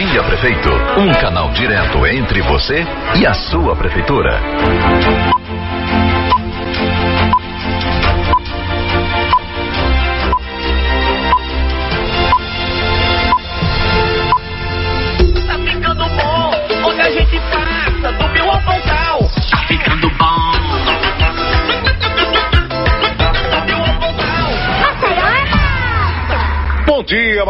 Dia Prefeito, um canal direto entre você e a sua prefeitura.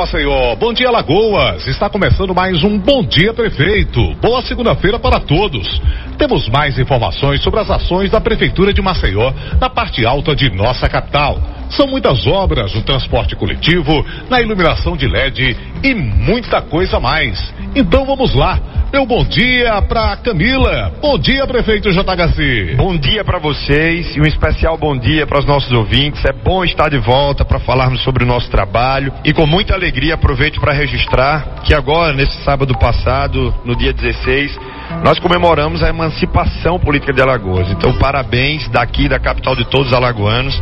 Maceió. Bom dia, Lagoas. Está começando mais um Bom Dia Prefeito. Boa segunda-feira para todos. Temos mais informações sobre as ações da Prefeitura de Maceió na parte alta de nossa capital. São muitas obras no transporte coletivo, na iluminação de LED e muita coisa mais. Então vamos lá. Meu bom dia para Camila. Bom dia, prefeito JHC. Bom dia para vocês e um especial bom dia para os nossos ouvintes. É bom estar de volta para falarmos sobre o nosso trabalho e com muita alegria aproveito para registrar que agora, nesse sábado passado, no dia 16, nós comemoramos a emancipação política de Alagoas. Então, parabéns daqui da capital de todos os alagoanos,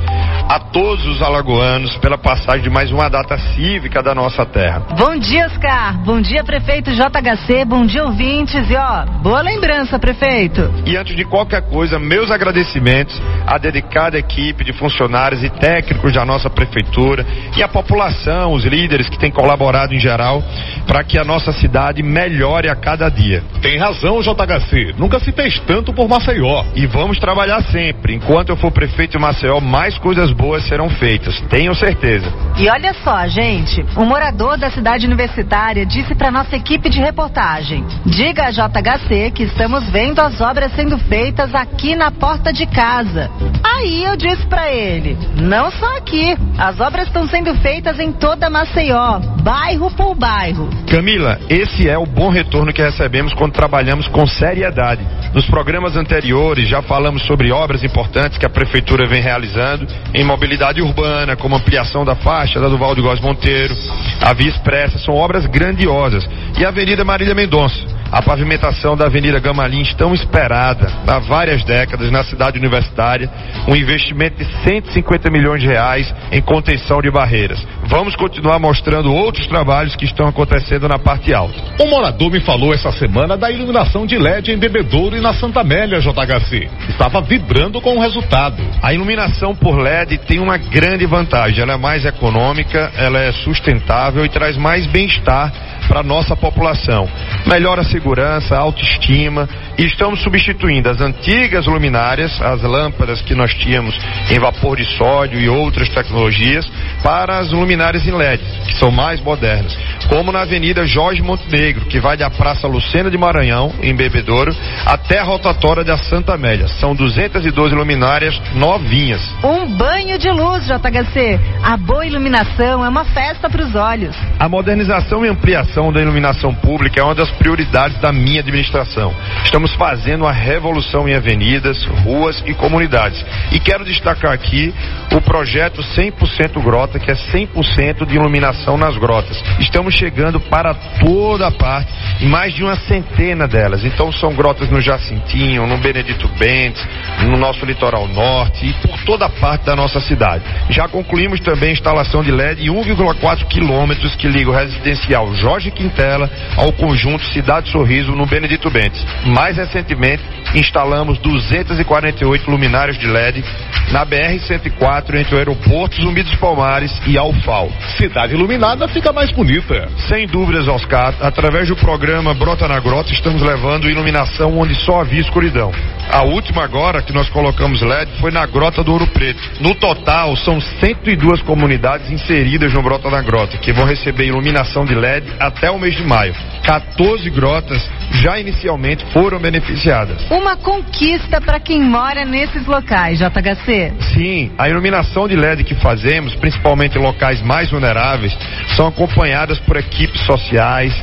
a todos os alagoanos pela passagem de mais uma data cívica da nossa terra. Bom dia, Oscar. Bom dia, prefeito JHC. Bom dia, ouvintes. E ó, boa lembrança, prefeito. E antes de qualquer coisa, meus agradecimentos à dedicada equipe de funcionários e técnicos da nossa prefeitura e à população, os líderes que têm colaborado em geral para que a nossa cidade melhore a cada dia. Tem razão, JHC. Nunca se fez tanto por Maceió. E vamos trabalhar sempre. Enquanto eu for prefeito de Maceió, mais coisas boas serão feitas. Tenho certeza. E olha só, gente, um morador da cidade universitária disse para nossa equipe de reportagem: diga a JHC que estamos vendo as obras sendo feitas aqui na porta de casa. Aí eu disse para ele: não só aqui, as obras estão sendo feitas em toda Maceió, bairro por bairro. Camila, esse é o bom retorno que recebemos quando trabalhamos com seriedade. Nos programas anteriores já falamos sobre obras importantes que a prefeitura vem realizando em mobilidade urbana, como ampliação da faixa da Duval de Góes Monteiro, a Via Expressa, são obras grandiosas. E a Avenida Marília Mendonça, a pavimentação da Avenida Gamalins, tão esperada há várias décadas na cidade universitária, um investimento de 150 milhões de reais em contenção de barreiras. Vamos continuar mostrando outros trabalhos que estão acontecendo na parte alta. Um morador me falou essa semana da iluminação de LED em Bebedouro e na Santa Amélia, JHC. Estava vibrando com o resultado. A iluminação por LED tem uma grande vantagem. Ela é mais econômica, ela é sustentável e traz mais bem-estar para nossa população. Melhora a segurança, a autoestima e estamos substituindo as antigas luminárias, as lâmpadas que nós tínhamos em vapor de sódio e outras tecnologias, para as luminárias em LED, que são mais modernas. Como na Avenida Jorge Montenegro, que vai da Praça Lucena de Maranhão, em Bebedouro, até a rotatória da Santa Amélia. São 212 luminárias novinhas. Um banho de luz, JHC. A boa iluminação é uma festa para os olhos. A modernização e ampliação da iluminação pública é uma das prioridades da minha administração. Estamos fazendo uma revolução em avenidas, ruas e comunidades. E quero destacar aqui o projeto 100% Grota, que é 100% de iluminação nas grotas. Estamos chegando para toda a parte, mais de uma centena delas. Então são grotas no Jacintinho, no Benedito Bentes, no nosso litoral norte e por toda parte da nossa cidade. Já concluímos também a instalação de LED em 1,4 quilômetros que liga o residencial Jorge Quintela ao conjunto Cidade Sorriso no Benedito Bentes. Mais recentemente, instalamos 248 luminárias de LED na BR-104 entre o aeroporto Zumbi dos Palmares e Alfal. Cidade iluminada fica mais bonita. Sem dúvidas, Oscar, através do programa Brota na Grota, estamos levando iluminação onde só havia escuridão. A última agora que nós colocamos LED foi na Grota do Ouro Preto. No total, são 102 comunidades inseridas no Brota na Grota, que vão receber iluminação de LED até o mês de maio. 14 grotas já inicialmente foram beneficiadas. Uma conquista para quem mora nesses locais, JHC. Sim, a iluminação de LED que fazemos, principalmente em locais mais vulneráveis, são acompanhadas por equipes sociais,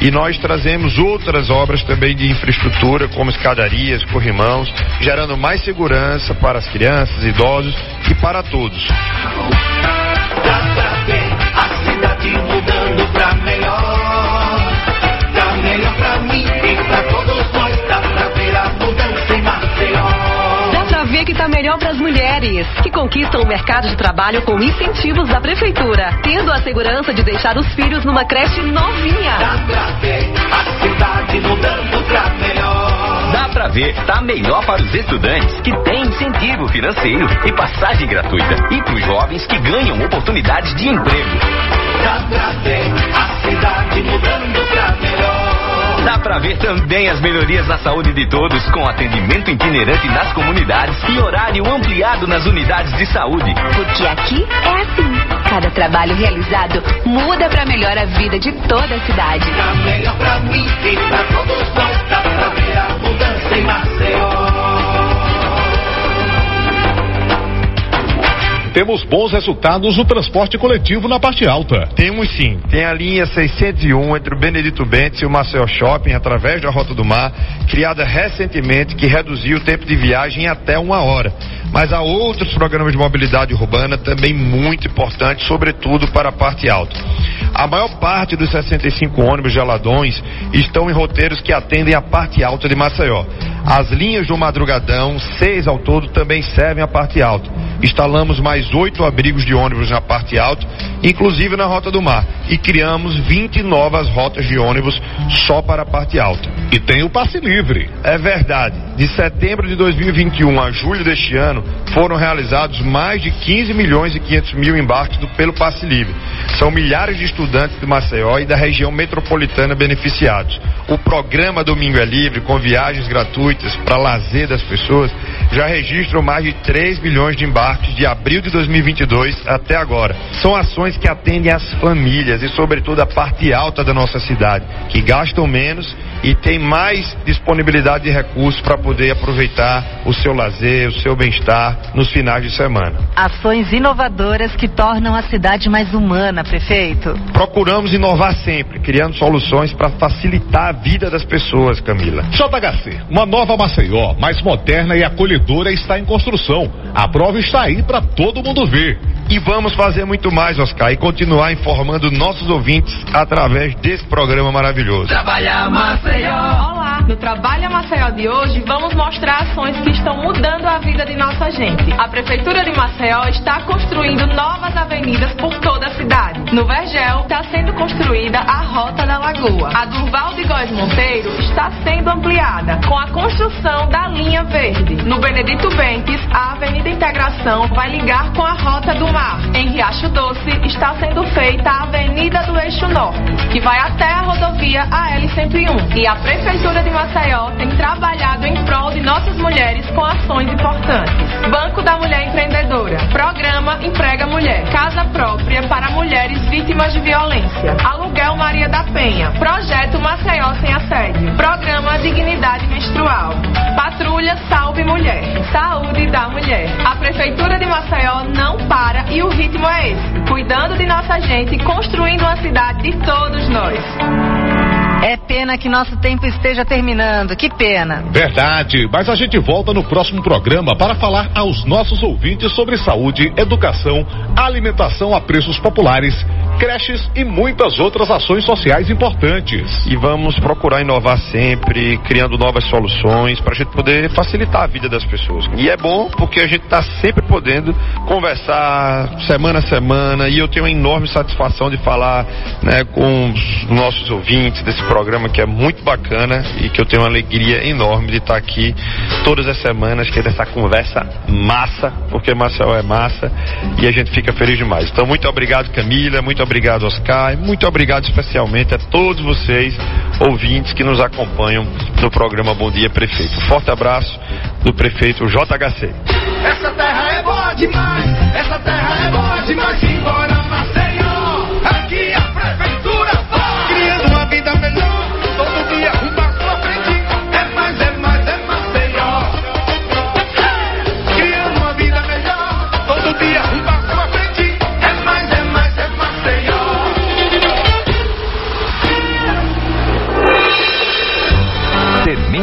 e nós trazemos outras obras também de infraestrutura, como escadarias, corrimãos, gerando mais segurança para as crianças, idosos e para todos. que está melhor para as mulheres, que conquistam o mercado de trabalho com incentivos da prefeitura, tendo a segurança de deixar os filhos numa creche novinha. Dá pra ver a cidade mudando pra melhor. Dá pra ver, tá melhor para os estudantes que têm incentivo financeiro e passagem gratuita e para os jovens que ganham oportunidades de emprego. Dá pra ver a cidade mudando pra melhor. Dá pra ver também as melhorias na saúde de todos, com atendimento itinerante nas comunidades e horário ampliado nas unidades de saúde. Porque aqui é assim. Cada trabalho realizado muda pra melhor a vida de toda a cidade. Tá melhor pra mim e pra todos nós. Dá pra ver a mudança em Maceió. Temos bons resultados no transporte coletivo na parte alta. Temos sim. Tem a linha 601 entre o Benedito Bentes e o Maceió Shopping, através da Rota do Mar, criada recentemente, que reduziu o tempo de viagem em até uma hora. Mas há outros programas de mobilidade urbana também muito importantes, sobretudo para a parte alta. A maior parte dos 65 ônibus geladões estão em roteiros que atendem a parte alta de Maceió. As linhas do Madrugadão, seis ao todo, também servem a parte alta. Instalamos mais oito abrigos de ônibus na parte alta, inclusive na Rota do Mar, e criamos 20 novas rotas de ônibus só para a parte alta. E tem o passe livre. É verdade. De setembro de 2021 a julho deste ano, foram realizados mais de 15 milhões e 500 mil embarques do, pelo passe livre. São milhares de estudantes de Maceió e da região metropolitana beneficiados. O programa Domingo é Livre, com viagens gratuitas para lazer das pessoas, já registram mais de 3 milhões de embarques de abril de 2022 até agora. São ações que atendem as famílias e, sobretudo, a parte alta da nossa cidade, que gastam menos e tem mais disponibilidade de recursos para poder aproveitar o seu lazer, o seu bem-estar nos finais de semana. Ações inovadoras que tornam a cidade mais humana, prefeito. Procuramos inovar sempre, criando soluções para facilitar a vida das pessoas, Camila. JHC, uma nova Maceió, mais moderna e acolhedora, está em construção. A prova está aí para todo mundo ver. E vamos fazer muito mais, Oscar, e continuar informando nossos ouvintes através desse programa maravilhoso. Trabalhar Maceió. Olá! No Trabalha Maceió de hoje, vamos mostrar ações que estão mudando a vida de nossa gente. A Prefeitura de Maceió está construindo novas avenidas por toda a cidade. No Vergel, está sendo construída a Rota da Lagoa. A Durval de Góes Monteiro está sendo ampliada, com a construção da linha verde. No Benedito Bentes, a Avenida Integração vai ligar com a Rota do Mar. Em Riacho Doce, está sendo feita a Avenida do Eixo Norte, que vai até a rodovia AL-101. E a Prefeitura de Maceió tem trabalhado em prol de nossas mulheres com ações importantes. Banco da Mulher Empreendedora. Programa Emprega Mulher. Casa própria para mulheres vítimas de violência. Aluguel Maria da Penha. Projeto Maceió Sem Assédio. Programa Dignidade Menstrual. Patrulha Salve Mulher. Saúde da Mulher. A Prefeitura de Maceió não para e o ritmo é esse. Cuidando de nossa gente e construindo uma cidade de todos nós. É pena que nosso tempo esteja terminando. Que pena. Verdade, mas a gente volta no próximo programa para falar aos nossos ouvintes sobre saúde, educação, alimentação a preços populares, creches e muitas outras ações sociais importantes. E vamos procurar inovar sempre, criando novas soluções para a gente poder facilitar a vida das pessoas. E é bom porque a gente está sempre podendo conversar semana a semana e eu tenho uma enorme satisfação de falar né, com os nossos ouvintes desse programa que é muito bacana e que eu tenho uma alegria enorme de estar aqui todas as semanas, que é dessa conversa massa, porque Marcel é massa e a gente fica feliz demais. Então, muito obrigado, Camila, muito obrigado, Oscar, e muito obrigado especialmente a todos vocês, ouvintes, que nos acompanham no programa Bom Dia Prefeito. Forte abraço do prefeito JHC. Essa terra é boa demais, essa terra é boa demais. Simbora,